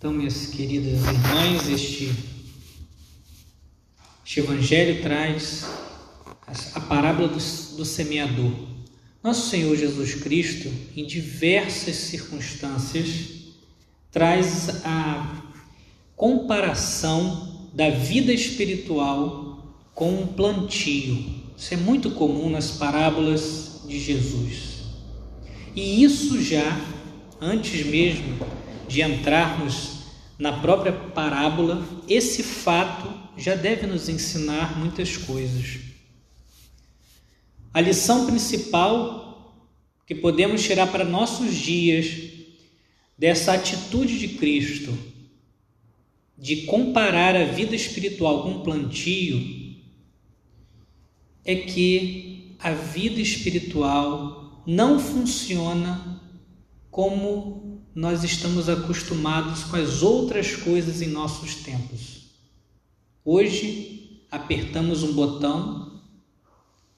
Então, minhas queridas irmãs, este, este Evangelho traz a parábola do, do semeador. Nosso Senhor Jesus Cristo, em diversas circunstâncias, traz a comparação da vida espiritual com um plantio. Isso é muito comum nas parábolas de Jesus. E isso já, antes mesmo de entrarmos na própria parábola, esse fato já deve nos ensinar muitas coisas. A lição principal que podemos tirar para nossos dias dessa atitude de Cristo de comparar a vida espiritual com um plantio é que a vida espiritual não funciona como nós estamos acostumados com as outras coisas em nossos tempos. Hoje, apertamos um botão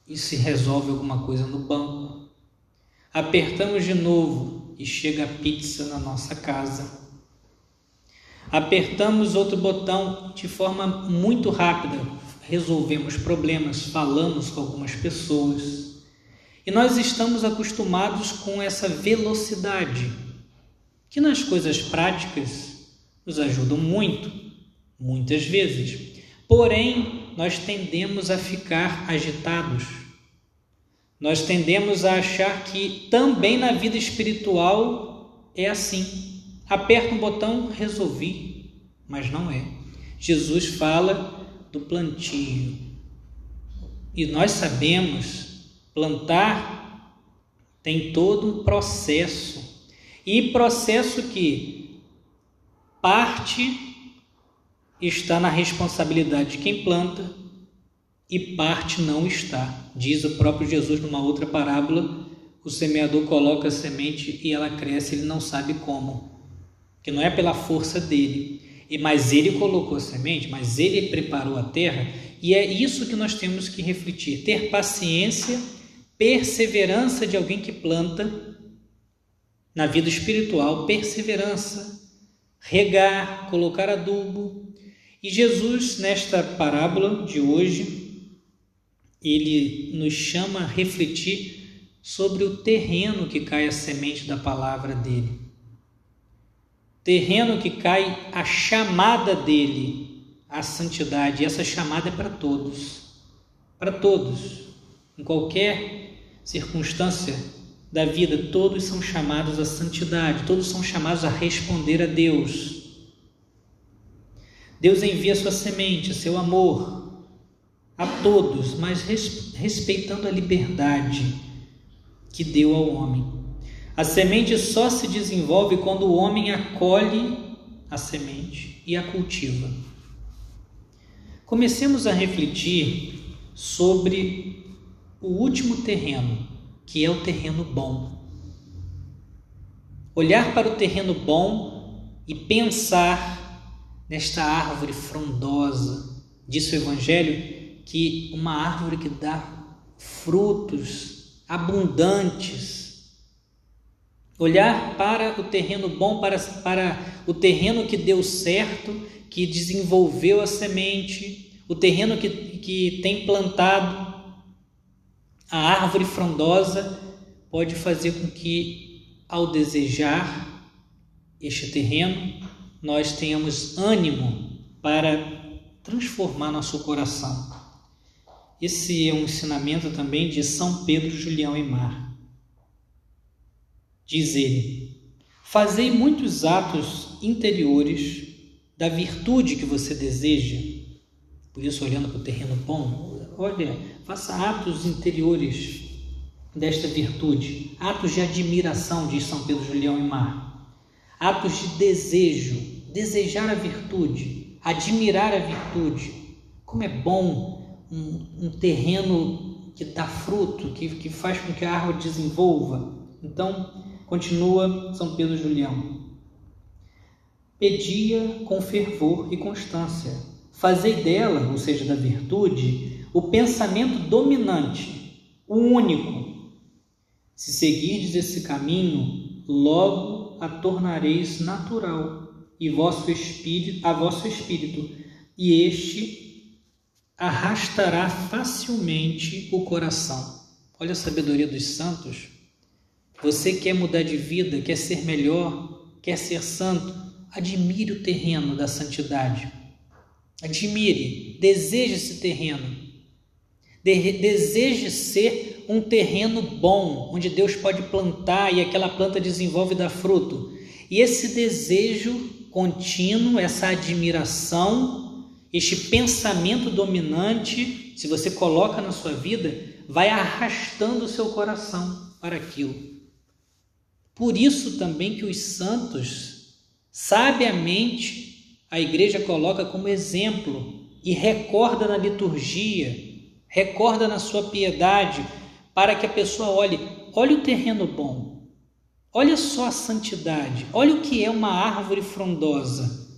e se resolve alguma coisa no banco. Apertamos de novo e chega a pizza na nossa casa. Apertamos outro botão de forma muito rápida, resolvemos problemas, falamos com algumas pessoas. E nós estamos acostumados com essa velocidade que nas coisas práticas nos ajudam muito, muitas vezes. Porém, nós tendemos a ficar agitados. Nós tendemos a achar que também na vida espiritual é assim. Aperta um botão, resolvi, mas não é. Jesus fala do plantio. E nós sabemos, plantar tem todo um processo e processo que parte está na responsabilidade de quem planta e parte não está. Diz o próprio Jesus numa outra parábola: o semeador coloca a semente e ela cresce, ele não sabe como, que não é pela força dele. E mas ele colocou a semente, mas ele preparou a terra, e é isso que nós temos que refletir, ter paciência, perseverança de alguém que planta na vida espiritual, perseverança, regar, colocar adubo. E Jesus, nesta parábola de hoje, ele nos chama a refletir sobre o terreno que cai a semente da palavra dele. Terreno que cai a chamada dele à santidade. E essa chamada é para todos. Para todos. Em qualquer circunstância da vida, todos são chamados à santidade, todos são chamados a responder a Deus. Deus envia sua semente, seu amor a todos, mas respeitando a liberdade que deu ao homem. A semente só se desenvolve quando o homem acolhe a semente e a cultiva. Comecemos a refletir sobre o último terreno que é o terreno bom. Olhar para o terreno bom e pensar nesta árvore frondosa. Diz o Evangelho que uma árvore que dá frutos abundantes. Olhar para o terreno bom, para, para o terreno que deu certo, que desenvolveu a semente, o terreno que, que tem plantado a árvore frondosa pode fazer com que, ao desejar este terreno, nós tenhamos ânimo para transformar nosso coração. Esse é um ensinamento também de São Pedro Julião e Mar. Diz ele: Fazei muitos atos interiores da virtude que você deseja. Por isso, olhando para o terreno bom, olha, Faça atos interiores desta virtude, atos de admiração, diz São Pedro Julião e Mar, atos de desejo, desejar a virtude, admirar a virtude. Como é bom um, um terreno que dá fruto, que, que faz com que a árvore desenvolva. Então, continua São Pedro Julião. Pedia com fervor e constância. Fazei dela, ou seja, da virtude, o pensamento dominante, o único. Se seguirdes esse caminho, logo a tornareis natural e vosso espírito, a vosso espírito, e este arrastará facilmente o coração. Olha a sabedoria dos santos. Você quer mudar de vida, quer ser melhor, quer ser santo, admire o terreno da santidade. Admire, deseje esse terreno. De deseje ser um terreno bom, onde Deus pode plantar e aquela planta desenvolve e dá fruto. E esse desejo contínuo, essa admiração, este pensamento dominante, se você coloca na sua vida, vai arrastando o seu coração para aquilo. Por isso também que os santos, sabiamente, a igreja coloca como exemplo e recorda na liturgia, recorda na sua piedade, para que a pessoa olhe, olhe o terreno bom, olha só a santidade, olha o que é uma árvore frondosa.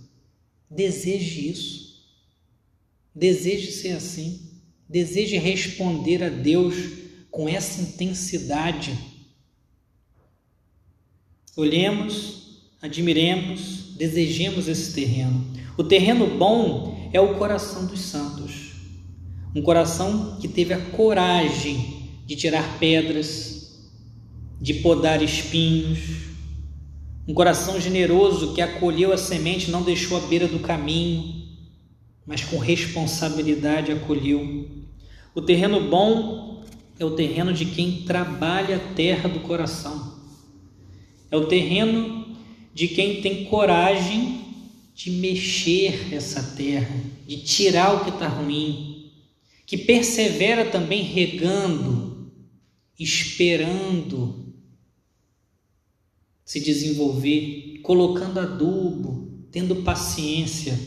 Deseje isso, deseje ser assim, deseje responder a Deus com essa intensidade. Olhemos, admiremos, desejemos esse terreno. O terreno bom é o coração dos santos. Um coração que teve a coragem de tirar pedras, de podar espinhos. Um coração generoso que acolheu a semente, não deixou à beira do caminho, mas com responsabilidade acolheu. O terreno bom é o terreno de quem trabalha a terra do coração. É o terreno de quem tem coragem de mexer essa terra, de tirar o que está ruim, que persevera também regando, esperando se desenvolver, colocando adubo, tendo paciência.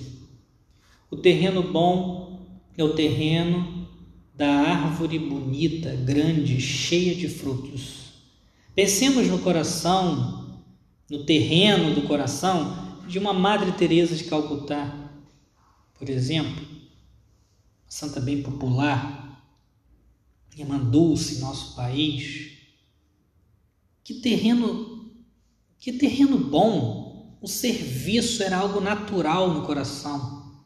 O terreno bom é o terreno da árvore bonita, grande, cheia de frutos. Pensemos no coração, no terreno do coração de uma Madre Teresa de Calcutá, por exemplo santa bem popular, irmã Dulce em nosso país. Que terreno, que terreno bom! O serviço era algo natural no coração.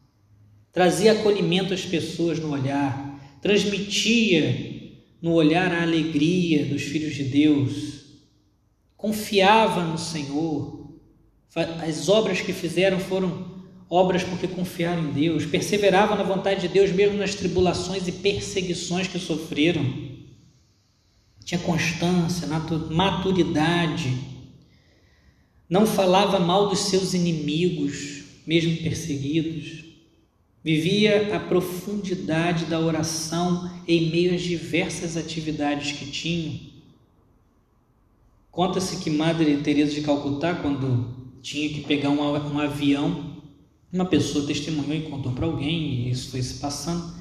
Trazia acolhimento às pessoas no olhar, transmitia no olhar a alegria dos filhos de Deus, confiava no Senhor. As obras que fizeram foram obras porque confiaram em Deus, perseveravam na vontade de Deus mesmo nas tribulações e perseguições que sofreram. Tinha constância, maturidade. Não falava mal dos seus inimigos, mesmo perseguidos. Vivia a profundidade da oração em meio às diversas atividades que tinha. Conta-se que Madre Teresa de Calcutá, quando tinha que pegar um, um avião uma pessoa testemunhou e contou para alguém, e isso foi se passando.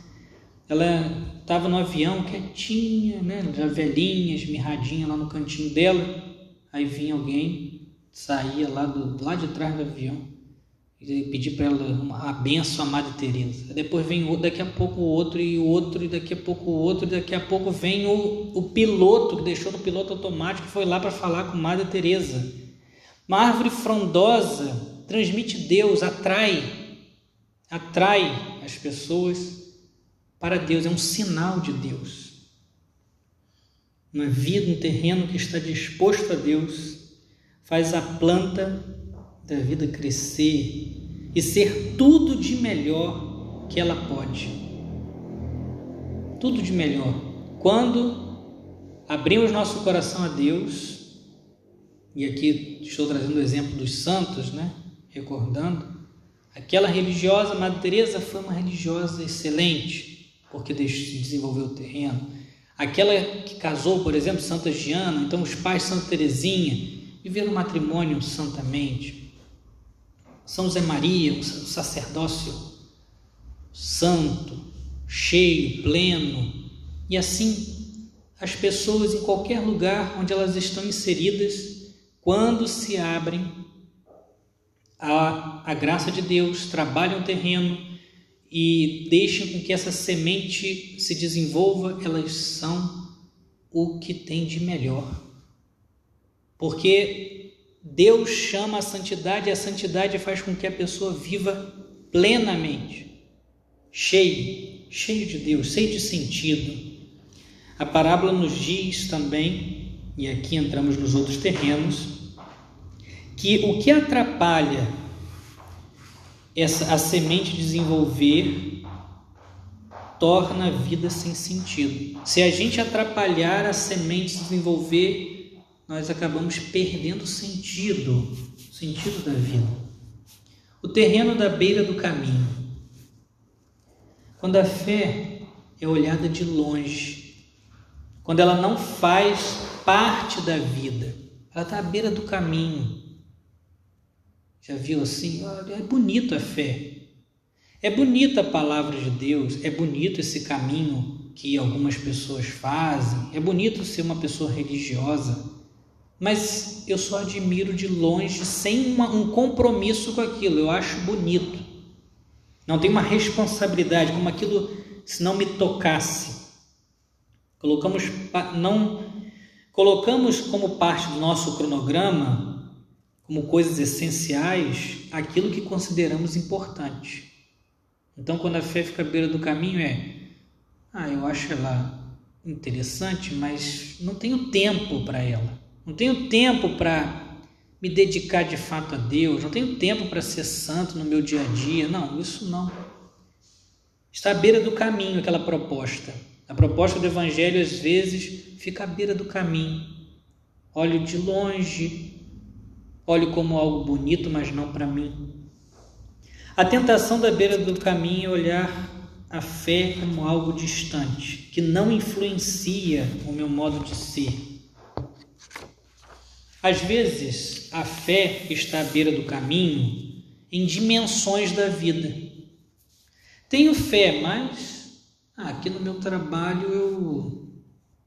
Ela estava no avião quietinha, né? já velhinha, esmirradinha lá no cantinho dela. Aí vinha alguém, saía lá, do, lá de trás do avião e pedir para ela uma, a benção à Madre Teresa. Depois vem daqui a pouco o outro e o outro e daqui a pouco o outro e daqui a pouco vem o, o piloto que deixou no piloto automático e foi lá para falar com Madre Teresa. Uma árvore frondosa transmite Deus, atrai, atrai as pessoas para Deus, é um sinal de Deus. Uma vida, um terreno que está disposto a Deus, faz a planta da vida crescer e ser tudo de melhor que ela pode. Tudo de melhor. Quando abrimos nosso coração a Deus, e aqui estou trazendo o exemplo dos santos, né? Recordando, aquela religiosa, Madre Teresa foi uma religiosa excelente, porque desenvolveu o terreno. Aquela que casou, por exemplo, Santa Giana, então os pais Santa Teresinha, viveram um matrimônio santamente. São José Maria, o sacerdócio santo, cheio, pleno, e assim as pessoas em qualquer lugar onde elas estão inseridas, quando se abrem a, a graça de Deus, trabalhem o terreno e deixem com que essa semente se desenvolva, elas são o que tem de melhor. Porque Deus chama a santidade e a santidade faz com que a pessoa viva plenamente, cheio, cheio de Deus, cheio de sentido. A parábola nos diz também, e aqui entramos nos outros terrenos, que o que atrapalha essa, a semente desenvolver torna a vida sem sentido. Se a gente atrapalhar a semente desenvolver, nós acabamos perdendo o sentido, o sentido da vida. O terreno da beira do caminho. Quando a fé é olhada de longe, quando ela não faz parte da vida, ela está à beira do caminho. Já viu assim? É bonito a fé. É bonita a palavra de Deus, é bonito esse caminho que algumas pessoas fazem, é bonito ser uma pessoa religiosa, mas eu só admiro de longe, sem uma, um compromisso com aquilo, eu acho bonito. Não tem uma responsabilidade, como aquilo se não me tocasse. Colocamos, não, colocamos como parte do nosso cronograma como coisas essenciais aquilo que consideramos importante. Então, quando a fé fica à beira do caminho, é: ah, eu acho ela interessante, mas não tenho tempo para ela, não tenho tempo para me dedicar de fato a Deus, não tenho tempo para ser santo no meu dia a dia. Não, isso não. Está à beira do caminho aquela proposta. A proposta do Evangelho às vezes fica à beira do caminho. Olho de longe, olho como algo bonito, mas não para mim. A tentação da beira do caminho é olhar a fé como algo distante, que não influencia o meu modo de ser. Às vezes, a fé está à beira do caminho em dimensões da vida. Tenho fé, mas ah, aqui no meu trabalho eu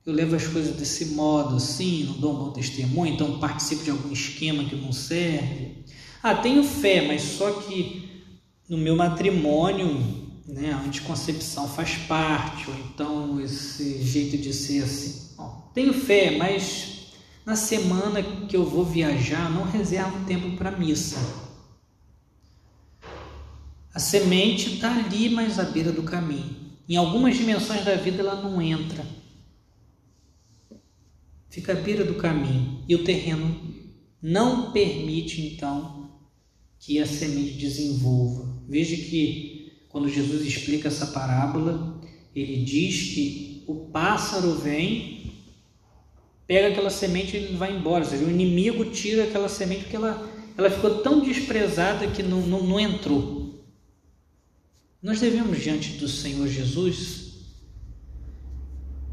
eu levo as coisas desse modo, assim, não dou um bom testemunho, então participo de algum esquema que não serve. Ah, tenho fé, mas só que no meu matrimônio, né, a anticoncepção faz parte, ou então esse jeito de ser assim. Bom, tenho fé, mas na semana que eu vou viajar, não reservo tempo para missa. A semente está ali, mas à beira do caminho. Em algumas dimensões da vida ela não entra fica à beira do caminho e o terreno não permite então que a semente desenvolva. Veja que quando Jesus explica essa parábola, ele diz que o pássaro vem, pega aquela semente e vai embora. Ou seja, o inimigo tira aquela semente porque ela, ela ficou tão desprezada que não, não, não entrou. Nós devemos, diante do Senhor Jesus,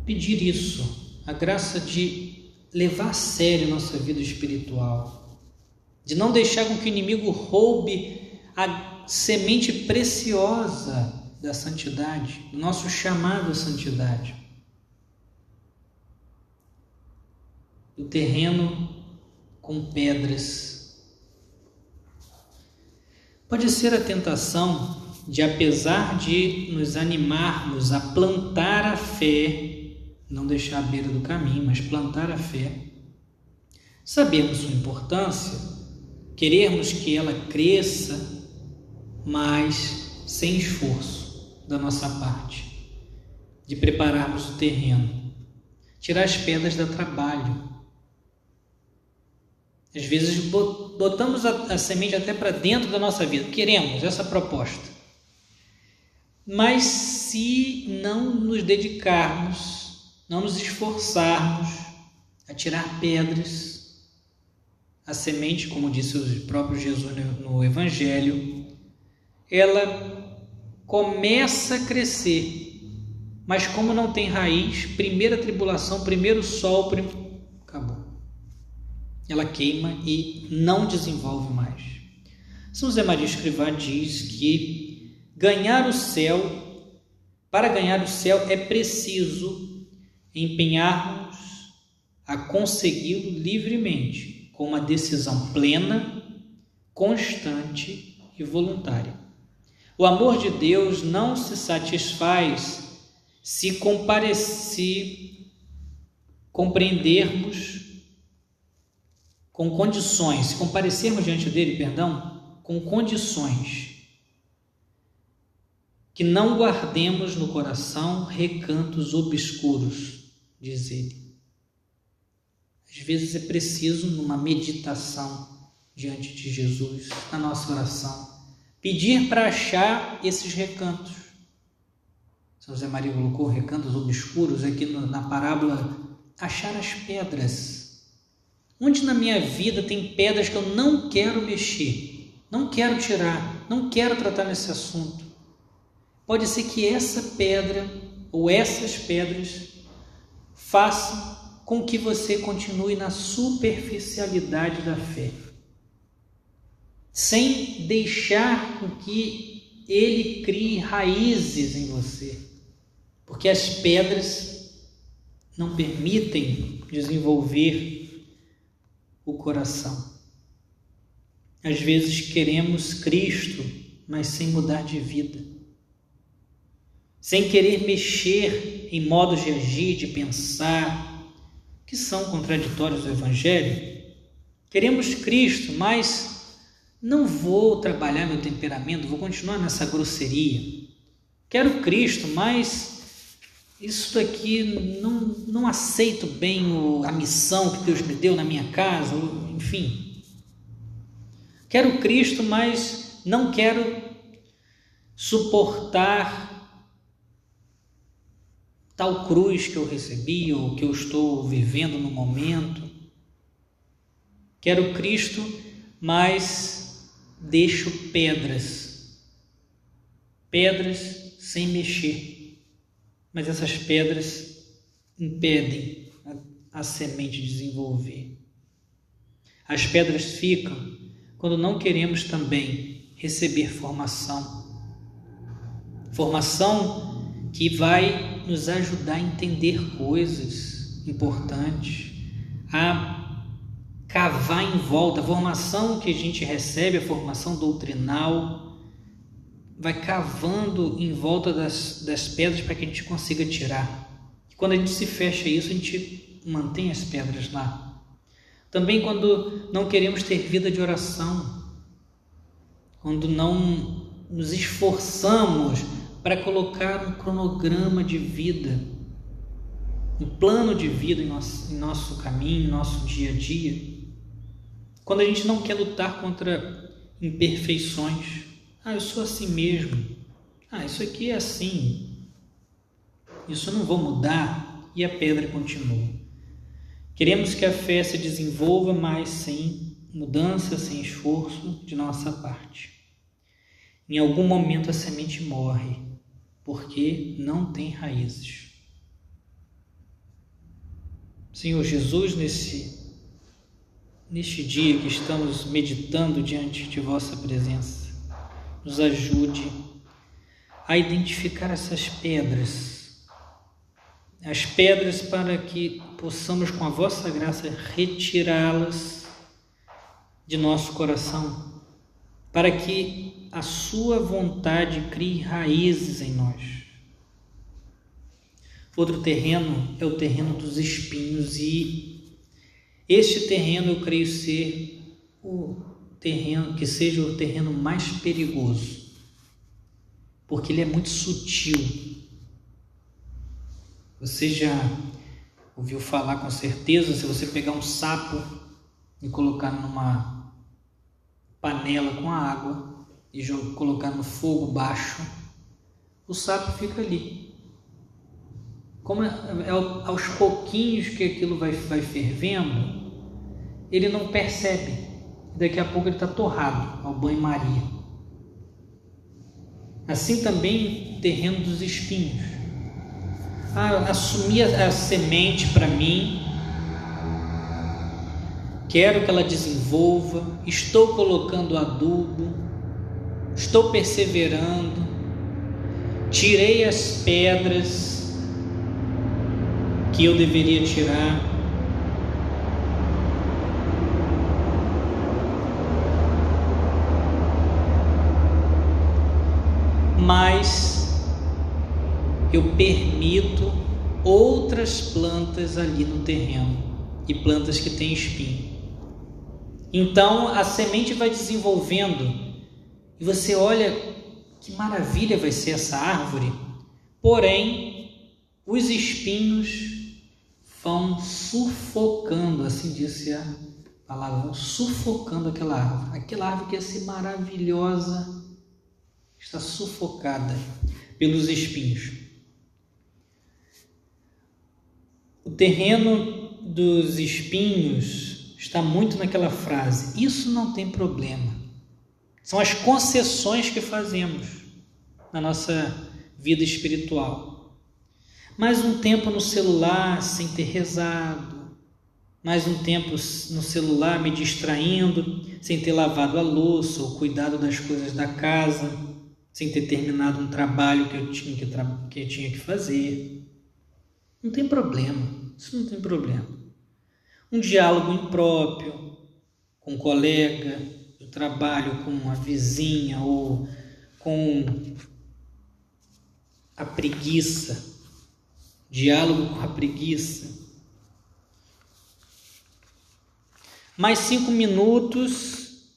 pedir isso, a graça de levar a sério nossa vida espiritual, de não deixar com que o inimigo roube a semente preciosa da santidade, do nosso chamado santidade. O terreno com pedras. Pode ser a tentação de, apesar de nos animarmos a plantar a fé não deixar à beira do caminho, mas plantar a fé. Sabemos sua importância, queremos que ela cresça, mas sem esforço da nossa parte, de prepararmos o terreno. Tirar as pedras dá trabalho. Às vezes botamos a, a semente até para dentro da nossa vida, queremos essa proposta. Mas se não nos dedicarmos não nos esforçarmos a tirar pedras, a semente, como disse o próprio Jesus no Evangelho, ela começa a crescer, mas como não tem raiz, primeira tribulação, primeiro sol, prim... acabou. Ela queima e não desenvolve mais. São José Maria Escrivá diz que ganhar o céu, para ganhar o céu é preciso empenharmos a consegui-lo livremente, com uma decisão plena, constante e voluntária. O amor de Deus não se satisfaz se, se compreendermos com condições, se comparecermos diante dele, perdão, com condições que não guardemos no coração recantos obscuros, diz ele. Às vezes é preciso, numa meditação diante de Jesus, na nossa oração, pedir para achar esses recantos. São José Maria colocou recantos obscuros aqui na parábola, achar as pedras. Onde na minha vida tem pedras que eu não quero mexer, não quero tirar, não quero tratar nesse assunto. Pode ser que essa pedra ou essas pedras façam com que você continue na superficialidade da fé, sem deixar com que ele crie raízes em você, porque as pedras não permitem desenvolver o coração. Às vezes queremos Cristo, mas sem mudar de vida sem querer mexer em modos de agir, de pensar, que são contraditórios do Evangelho. Queremos Cristo, mas não vou trabalhar meu temperamento, vou continuar nessa grosseria. Quero Cristo, mas isso daqui não, não aceito bem o, a missão que Deus me deu na minha casa, enfim. Quero Cristo, mas não quero suportar tal cruz que eu recebi ou que eu estou vivendo no momento. Quero Cristo, mas deixo pedras. Pedras sem mexer. Mas essas pedras impedem a, a semente desenvolver. As pedras ficam quando não queremos também receber formação. Formação que vai nos ajudar a entender coisas importantes, a cavar em volta. A formação que a gente recebe, a formação doutrinal, vai cavando em volta das, das pedras para que a gente consiga tirar. Quando a gente se fecha isso, a gente mantém as pedras lá. Também quando não queremos ter vida de oração, quando não nos esforçamos para colocar um cronograma de vida, um plano de vida em nosso, em nosso caminho, em nosso dia a dia. Quando a gente não quer lutar contra imperfeições, ah, eu sou assim mesmo, ah, isso aqui é assim, isso eu não vou mudar, e a pedra continua. Queremos que a fé se desenvolva, mas sem mudança, sem esforço de nossa parte. Em algum momento a semente morre porque não tem raízes. Senhor Jesus, nesse, neste dia que estamos meditando diante de vossa presença, nos ajude a identificar essas pedras, as pedras para que possamos, com a vossa graça, retirá-las de nosso coração, para que a sua vontade crie raízes em nós. Outro terreno é o terreno dos espinhos e este terreno eu creio ser o terreno que seja o terreno mais perigoso, porque ele é muito sutil. Você já ouviu falar com certeza, se você pegar um sapo e colocar numa panela com água, e colocar no fogo baixo, o sapo fica ali. Como é, é aos pouquinhos que aquilo vai, vai fervendo, ele não percebe. Daqui a pouco ele está torrado ao banho-maria. Assim também o terreno dos espinhos. Ah, assumi a, a semente para mim, quero que ela desenvolva, estou colocando adubo, estou perseverando, tirei as pedras que eu deveria tirar. Mas eu permito outras plantas ali no terreno e plantas que têm espinho. Então a semente vai desenvolvendo e você olha que maravilha vai ser essa árvore, porém os espinhos vão sufocando, assim disse a palavra, vão sufocando aquela árvore. Aquela árvore que ia ser maravilhosa está sufocada pelos espinhos. O terreno dos espinhos está muito naquela frase: Isso não tem problema. São as concessões que fazemos na nossa vida espiritual mais um tempo no celular sem ter rezado, mais um tempo no celular me distraindo, sem ter lavado a louça ou cuidado das coisas da casa, sem ter terminado um trabalho que eu tinha que, que, eu tinha que fazer. Não tem problema, isso não tem problema. Um diálogo impróprio com um colega trabalho, com uma vizinha ou com a preguiça diálogo com a preguiça. Mais cinco minutos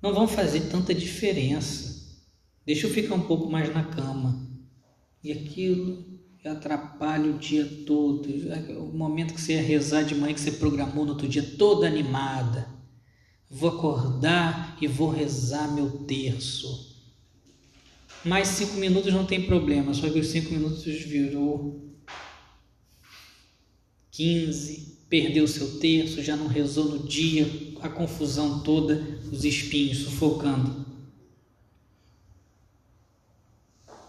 não vão fazer tanta diferença. Deixa eu ficar um pouco mais na cama. E aquilo atrapalha o dia todo. O momento que você ia rezar de manhã, que você programou no outro dia, toda animada. Vou acordar e vou rezar meu terço mais cinco minutos não tem problema, só que os cinco minutos virou 15, perdeu seu terço, já não rezou no dia, a confusão toda, os espinhos sufocando.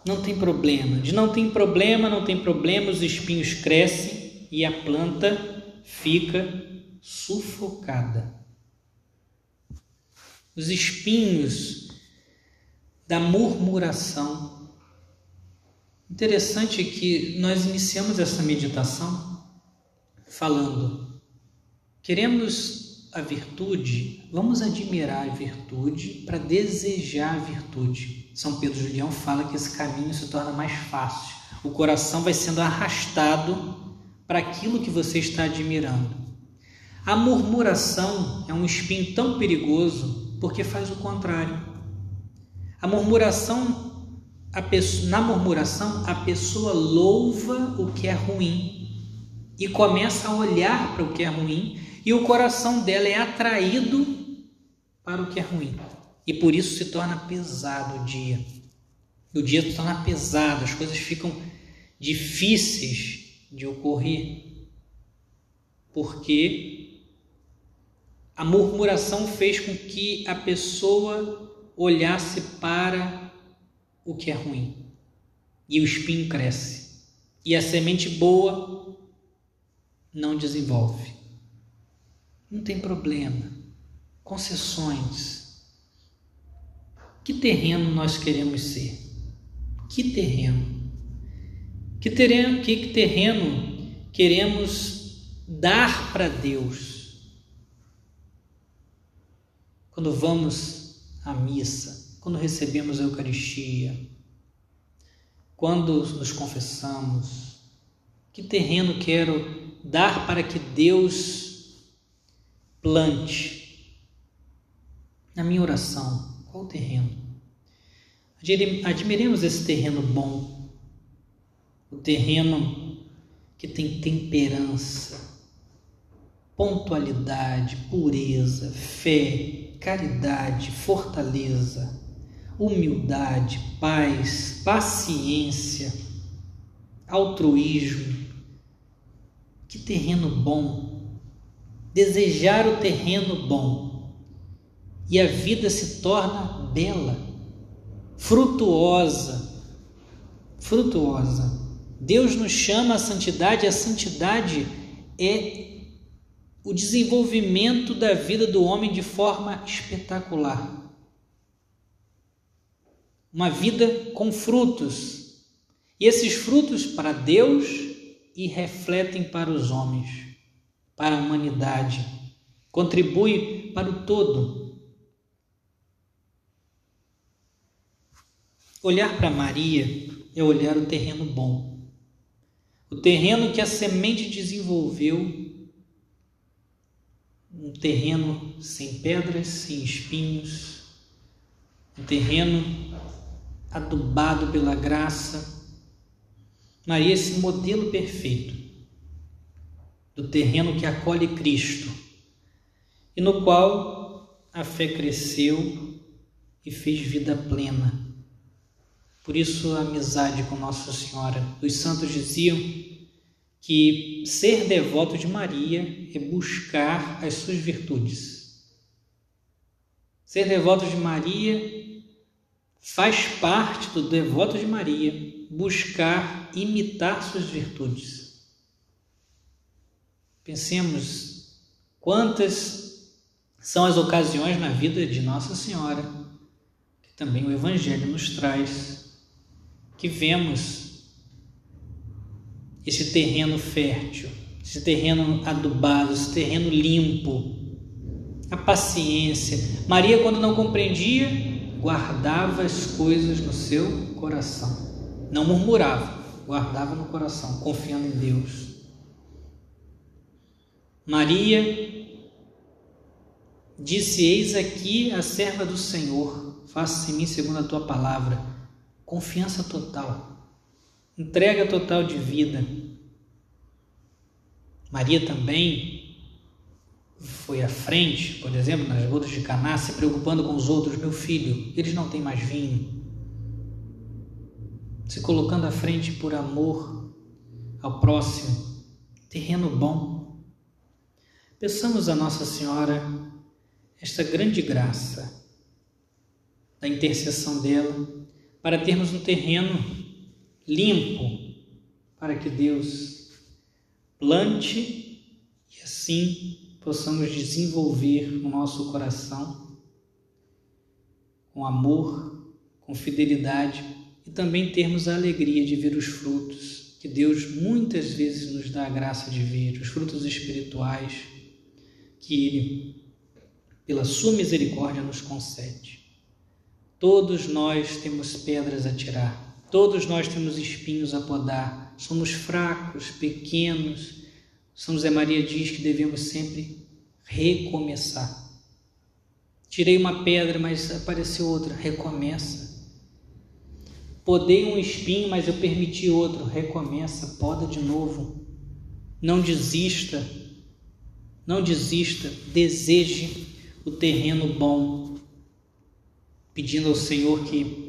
Não tem problema, de não tem problema, não tem problema, os espinhos crescem e a planta fica sufocada. Os espinhos da murmuração. Interessante que nós iniciamos essa meditação falando: queremos a virtude, vamos admirar a virtude para desejar a virtude. São Pedro Julião fala que esse caminho se torna mais fácil. O coração vai sendo arrastado para aquilo que você está admirando. A murmuração é um espinho tão perigoso porque faz o contrário. A murmuração, a na murmuração, a pessoa louva o que é ruim e começa a olhar para o que é ruim e o coração dela é atraído para o que é ruim. E por isso se torna pesado o dia. O dia se torna pesado, as coisas ficam difíceis de ocorrer. Porque a murmuração fez com que a pessoa olhasse para o que é ruim. E o espinho cresce. E a semente boa não desenvolve. Não tem problema. Concessões. Que terreno nós queremos ser? Que terreno? Que terreno, que terreno queremos dar para Deus? Quando vamos a missa, quando recebemos a Eucaristia, quando nos confessamos, que terreno quero dar para que Deus plante na minha oração? Qual terreno? Admiremos esse terreno bom, o terreno que tem temperança, pontualidade, pureza, fé, caridade, fortaleza, humildade, paz, paciência, altruísmo. Que terreno bom! Desejar o terreno bom e a vida se torna bela, frutuosa, frutuosa. Deus nos chama à santidade, a santidade é o desenvolvimento da vida do homem de forma espetacular. Uma vida com frutos. E esses frutos para Deus e refletem para os homens, para a humanidade. Contribui para o todo. Olhar para Maria é olhar o terreno bom. O terreno que a semente desenvolveu um terreno sem pedras, sem espinhos, um terreno adubado pela graça. Maria, esse modelo perfeito do terreno que acolhe Cristo e no qual a fé cresceu e fez vida plena. Por isso, a amizade com Nossa Senhora. Os santos diziam que ser devoto de Maria é buscar as suas virtudes. Ser devoto de Maria faz parte do devoto de Maria buscar imitar suas virtudes. Pensemos quantas são as ocasiões na vida de Nossa Senhora, que também o Evangelho nos traz, que vemos esse terreno fértil, esse terreno adubado, esse terreno limpo, a paciência. Maria, quando não compreendia, guardava as coisas no seu coração, não murmurava, guardava no coração, confiando em Deus. Maria disse: Eis aqui a serva do Senhor, faça-se em mim segundo a tua palavra. Confiança total entrega total de vida. Maria também foi à frente, por exemplo, nas bodas de Caná, se preocupando com os outros, meu filho, eles não têm mais vinho. Se colocando à frente por amor ao próximo, terreno bom. Peçamos a Nossa Senhora esta grande graça da intercessão dela para termos um terreno limpo, para que Deus plante e assim possamos desenvolver no nosso coração com amor, com fidelidade e também termos a alegria de ver os frutos que Deus muitas vezes nos dá a graça de ver, os frutos espirituais que Ele, pela Sua misericórdia, nos concede. Todos nós temos pedras a tirar Todos nós temos espinhos a podar, somos fracos, pequenos. São José Maria diz que devemos sempre recomeçar. Tirei uma pedra, mas apareceu outra, recomeça. Podei um espinho, mas eu permiti outro, recomeça, poda de novo. Não desista, não desista, deseje o terreno bom, pedindo ao Senhor que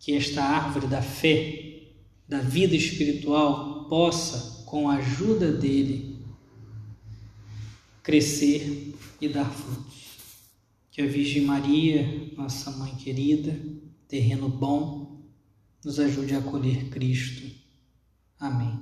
que esta árvore da fé, da vida espiritual, possa, com a ajuda dele, crescer e dar frutos. Que a Virgem Maria, nossa mãe querida, terreno bom, nos ajude a acolher Cristo. Amém.